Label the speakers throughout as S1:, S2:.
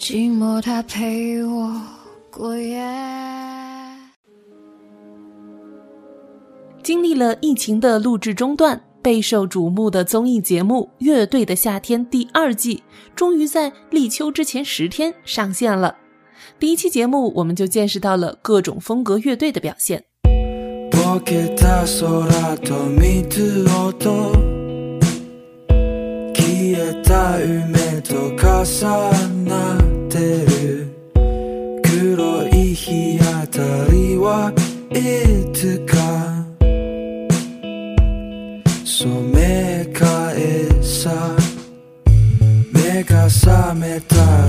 S1: 寂寞它陪我过夜。
S2: 经历了疫情的录制中断。备受瞩目的综艺节目《乐队的夏天》第二季终于在立秋之前十天上线了。第一期节目，我们就见识到了各种风格乐队的表现。
S3: はいつか染め返さ目が覚めた。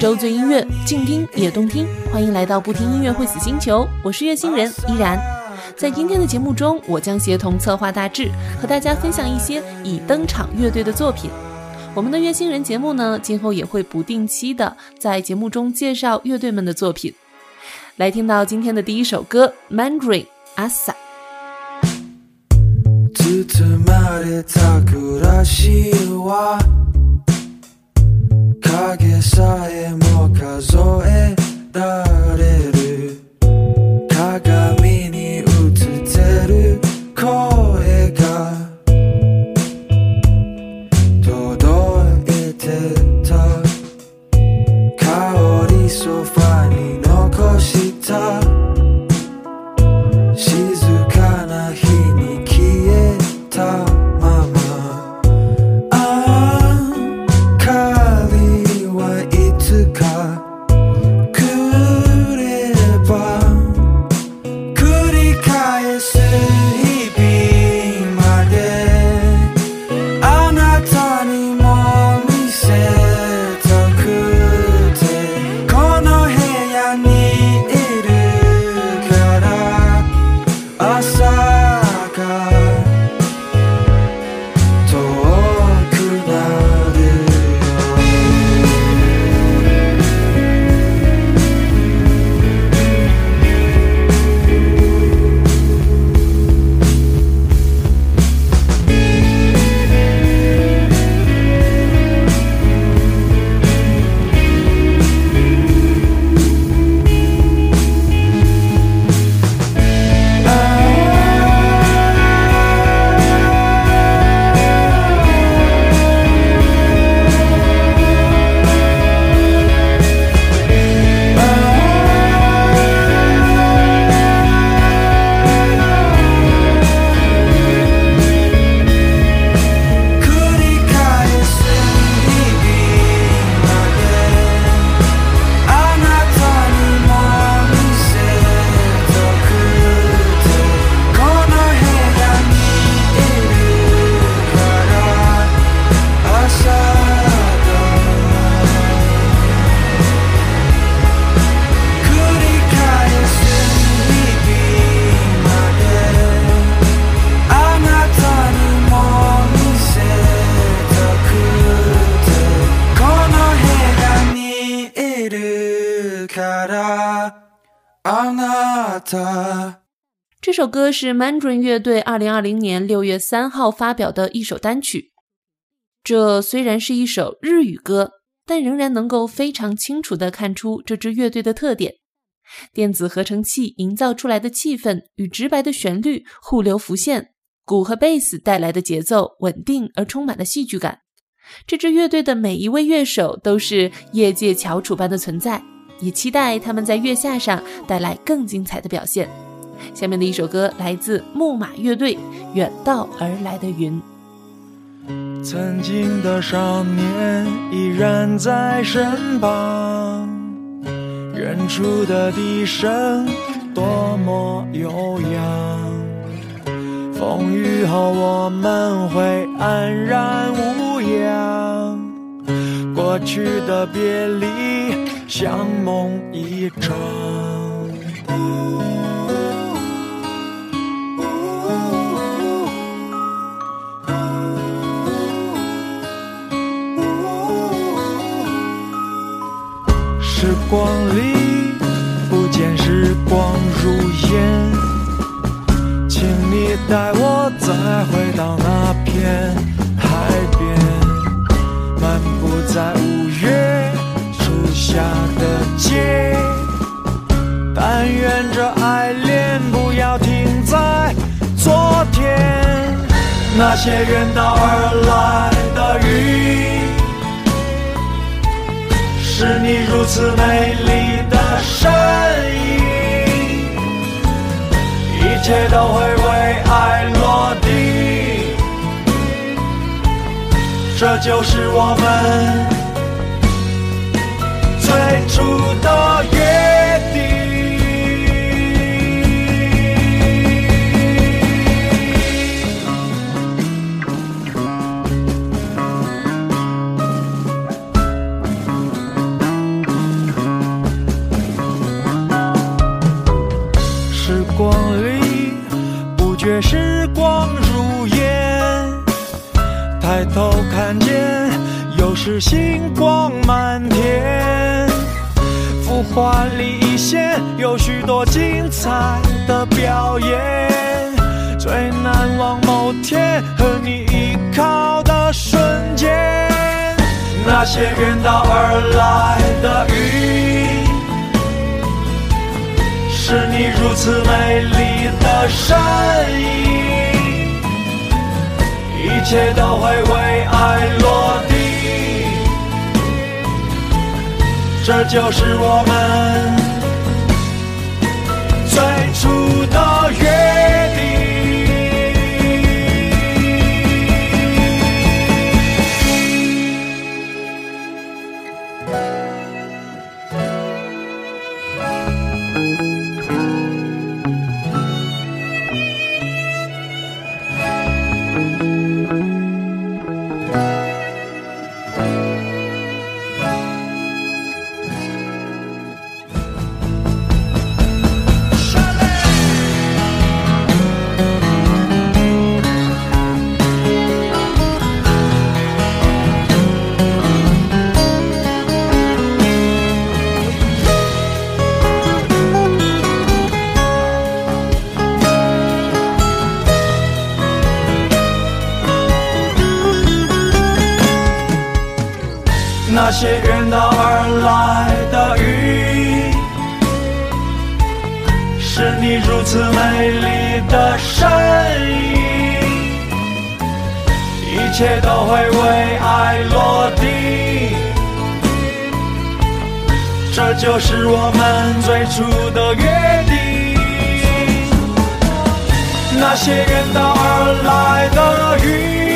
S2: 洲最音乐，静听也动听。欢迎来到不听音乐会死星球，我是月星人依然。在今天的节目中，我将协同策划大志，和大家分享一些已登场乐队的作品。我们的月星人节目呢，今后也会不定期的在节目中介绍乐队们的作品。来听到今天的第一首歌《Mandarin Asa》。
S3: 影さえも数えられる
S2: 首歌是 Mandarin 乐队2020年6月3号发表的一首单曲。这虽然是一首日语歌，但仍然能够非常清楚地看出这支乐队的特点：电子合成器营造出来的气氛与直白的旋律互流浮现，鼓和贝斯带来的节奏稳定而充满了戏剧感。这支乐队的每一位乐手都是业界翘楚般的存在。也期待他们在月下上带来更精彩的表现。下面的一首歌来自木马乐队，《远道而来的云》。
S4: 曾经的少年依然在身旁，远处的笛声多么悠扬。风雨后我们会安然无恙，过去的别离像梦一场。光里不见时光如烟，请你带我再回到那片海边，漫步在五月初夏的街。但愿这爱恋不要停在昨天，那些远道而来的云。是你如此美丽的身影，一切都会为爱落地，这就是我们最初的是星光满天。浮华里一现，有许多精彩的表演。最难忘某天和你依靠的瞬间，那些远道而来的雨。是你如此美丽的身影，一切都会为爱落这就是我们最初的约那些远道而来的雨，是你如此美丽的身影，一切都会为爱落地，这就是我们最初的约定。那些远道而来的雨。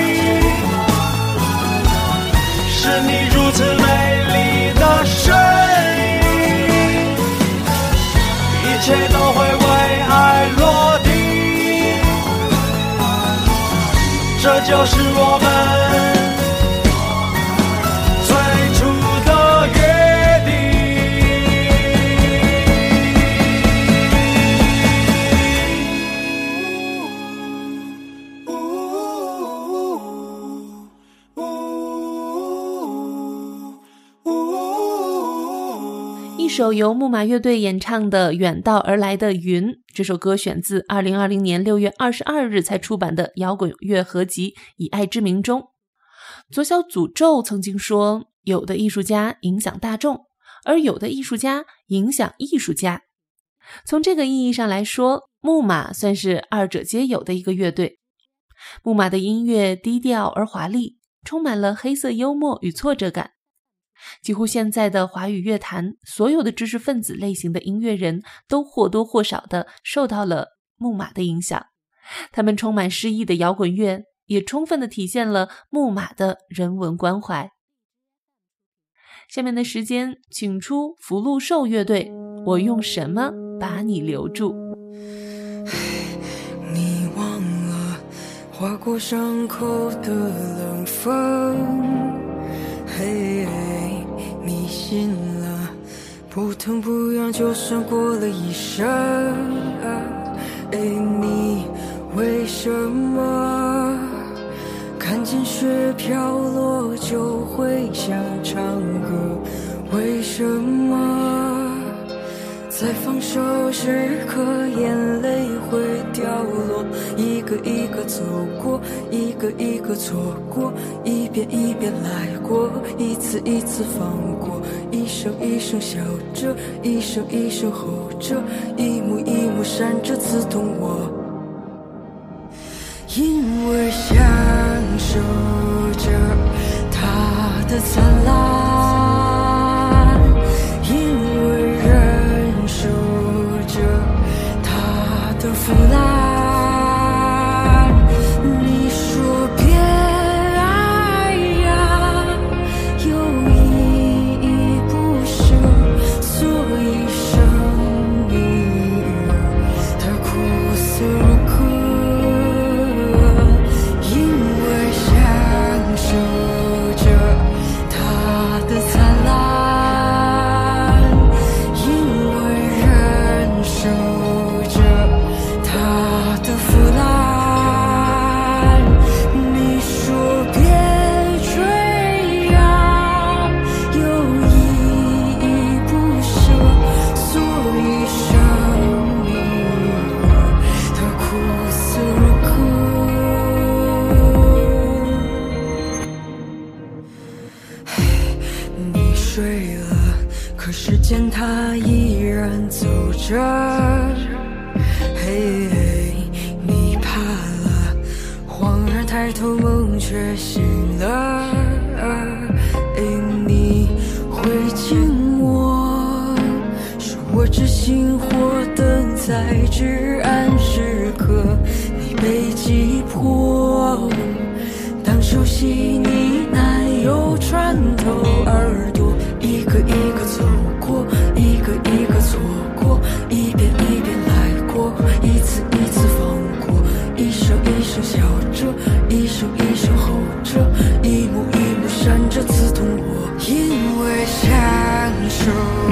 S4: 就是我们。
S2: 首由木马乐队演唱的《远道而来的云》，这首歌选自2020年6月22日才出版的摇滚乐合集《以爱之名》中。左小诅咒曾经说：“有的艺术家影响大众，而有的艺术家影响艺术家。”从这个意义上来说，木马算是二者皆有的一个乐队。木马的音乐低调而华丽，充满了黑色幽默与挫折感。几乎现在的华语乐坛，所有的知识分子类型的音乐人都或多或少的受到了木马的影响。他们充满诗意的摇滚乐，也充分的体现了木马的人文关怀。下面的时间，请出福禄寿乐队，我用什么把你留住？
S5: 你忘了划过伤口的冷风。不疼不痒，就算过了一生。哎，你为什么看见雪飘落就会想唱歌？为什么？在放手时刻，眼泪会掉落，一个一个走过，一个一个错过，一遍一遍来过，一次一次放过，一声一声笑着，一声一声吼着，一幕一幕闪着刺痛我，因为享受着它的灿烂。腐烂，一声笑着，一声一声吼着，一幕一幕闪着刺痛我，因为享受。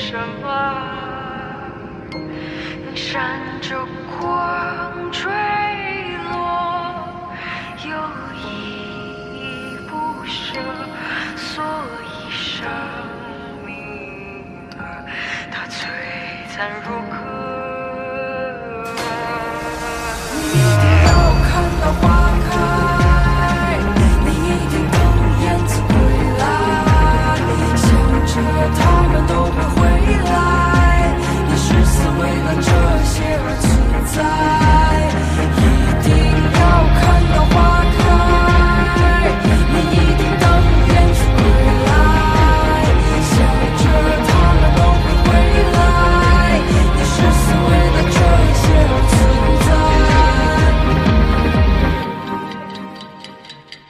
S5: 什么？你闪着光坠落又依依不舍所以生命啊它璀璨如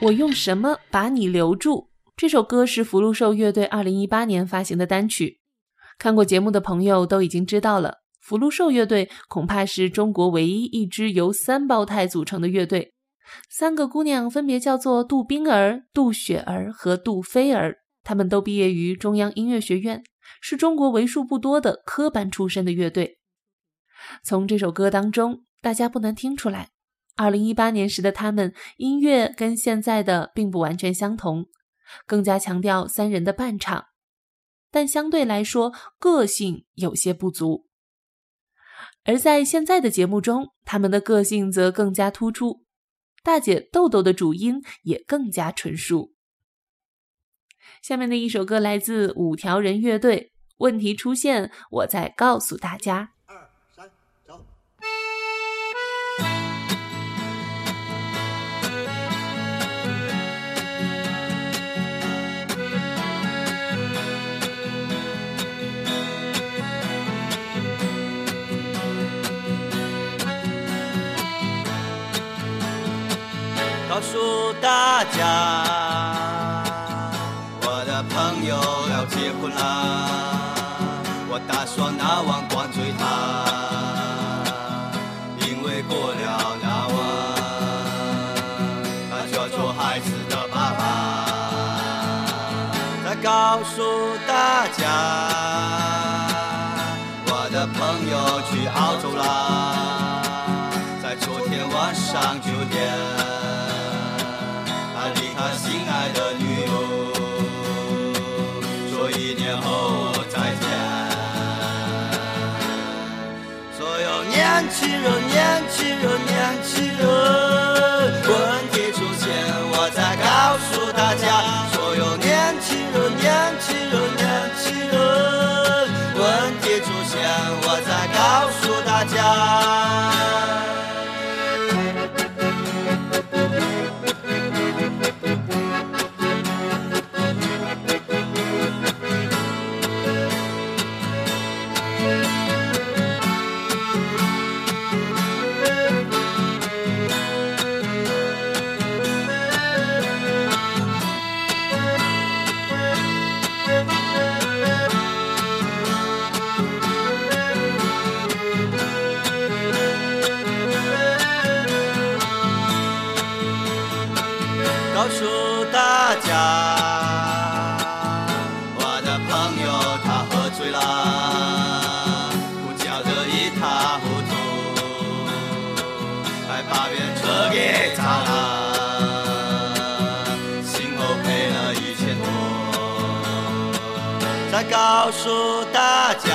S2: 我用什么把你留住？这首歌是福禄寿乐队二零一八年发行的单曲。看过节目的朋友都已经知道了，福禄寿乐队恐怕是中国唯一一支由三胞胎组成的乐队。三个姑娘分别叫做杜冰儿、杜雪儿和杜菲儿，她们都毕业于中央音乐学院，是中国为数不多的科班出身的乐队。从这首歌当中，大家不难听出来，二零一八年时的他们，音乐跟现在的并不完全相同，更加强调三人的伴唱，但相对来说个性有些不足。而在现在的节目中，他们的个性则更加突出，大姐豆豆的主音也更加纯熟。下面的一首歌来自五条人乐队，问题出现，我再告诉大家。
S6: 啦，我打算拿碗灌醉他，因为过了那晚，他叫做孩子的爸爸。他告诉一年后再见。所有年轻人，年轻人，年轻人，问题出现，我再告诉大家。所有年轻人，年轻人，年轻人，问题出现，我再告诉大家。告诉大家，我的朋友他喝醉了，呼叫得一塌糊涂，还把别人车给砸了，幸好赔了一千多。再告诉大家，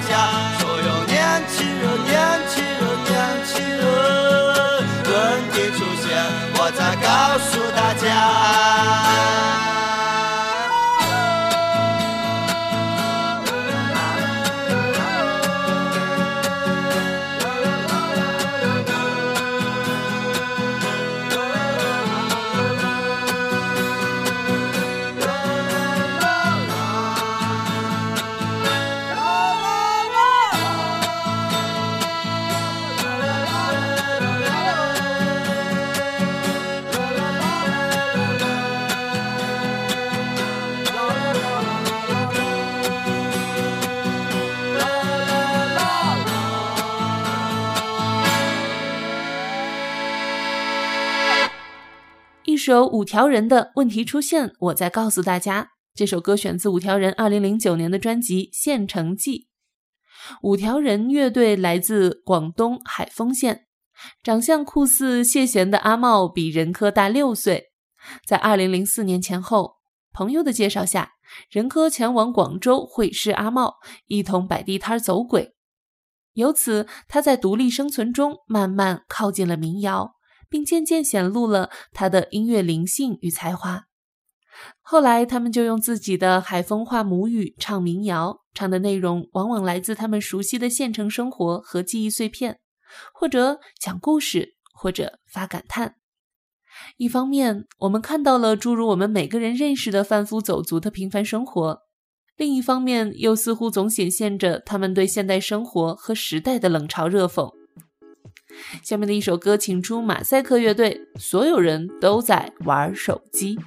S6: 家。所有年轻人，年轻人，年轻人，问题出现，我再告诉
S2: 首五条人的问题出现，我再告诉大家。这首歌选自五条人二零零九年的专辑《县城记》。五条人乐队来自广东海丰县，长相酷似谢贤的阿茂比任科大六岁。在二零零四年前后，朋友的介绍下，任科前往广州会师阿茂，一同摆地摊走鬼。由此，他在独立生存中慢慢靠近了民谣，并渐渐显露了他的音乐灵性与才华。后来，他们就用自己的海丰话母语唱民谣，唱的内容往往来自他们熟悉的县城生活和记忆碎片，或者讲故事，或者发感叹。一方面，我们看到了诸如我们每个人认识的贩夫走卒的平凡生活；另一方面，又似乎总显现着他们对现代生活和时代的冷嘲热讽。下面的一首歌，请出马赛克乐队，所有人都在玩手机。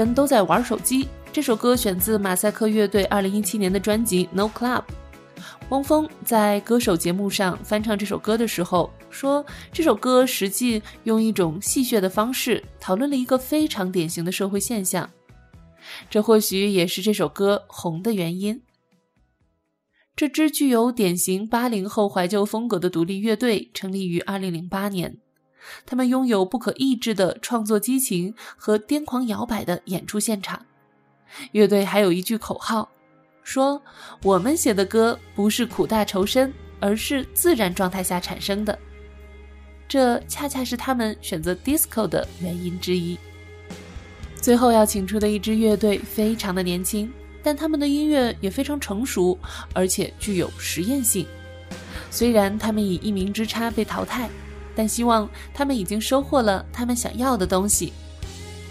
S2: 人都在玩手机。这首歌选自马赛克乐队二零一七年的专辑《No Club》。汪峰在歌手节目上翻唱这首歌的时候说，这首歌实际用一种戏谑的方式讨论了一个非常典型的社会现象。这或许也是这首歌红的原因。这支具有典型八零后怀旧风格的独立乐队成立于二零零八年。他们拥有不可抑制的创作激情和癫狂摇摆的演出现场。乐队还有一句口号，说：“我们写的歌不是苦大仇深，而是自然状态下产生的。”这恰恰是他们选择 disco 的原因之一。最后要请出的一支乐队非常的年轻，但他们的音乐也非常成熟，而且具有实验性。虽然他们以一名之差被淘汰，但希望他们已经收获了他们想要的东西。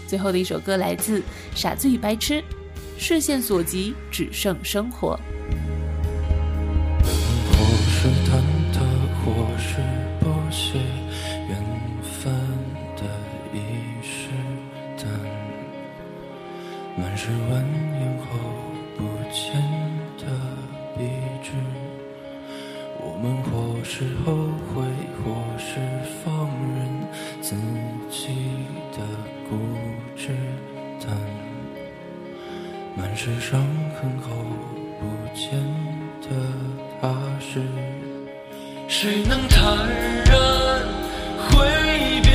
S2: 最后的一首歌来自《傻子与白痴》，视线所及只剩生活。
S7: 固执，但满是伤痕后不见的踏实。谁能坦然挥别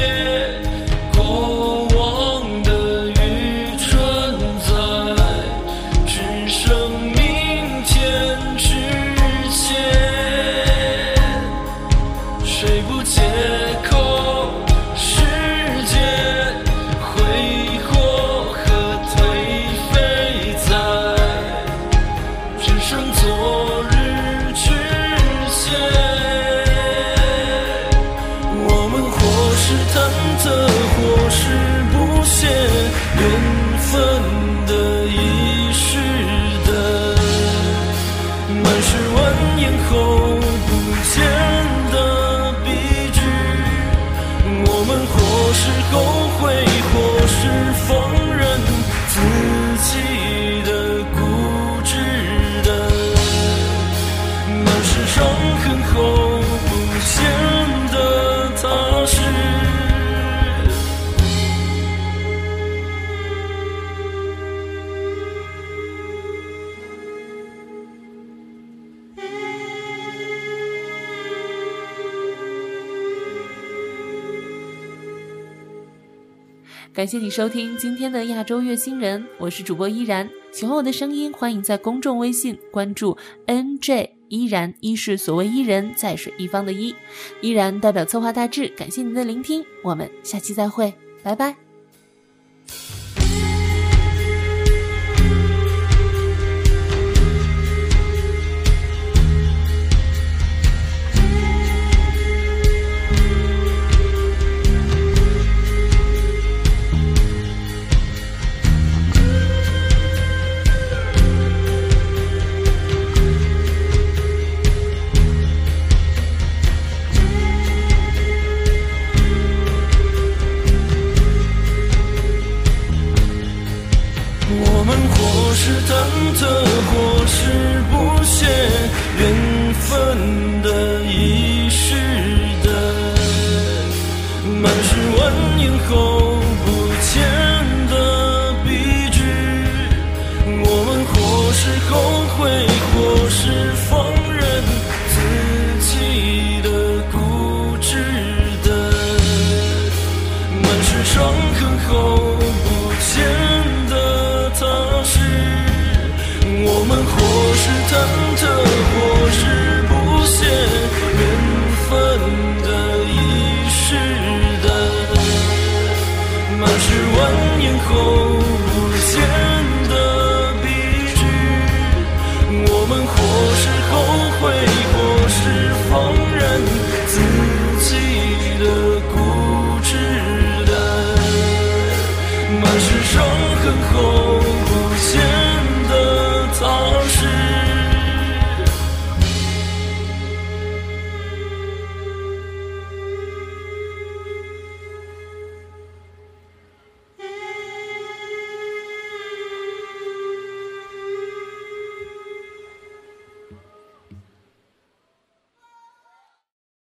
S2: 感谢你收听今天的亚洲月星人，我是主播依然。喜欢我的声音，欢迎在公众微信关注 NJ 依然，一是所谓伊人，在水一方的依，依然代表策划大致，感谢您的聆听，我们下期再会，拜拜。
S7: 忐忑，或是不屑，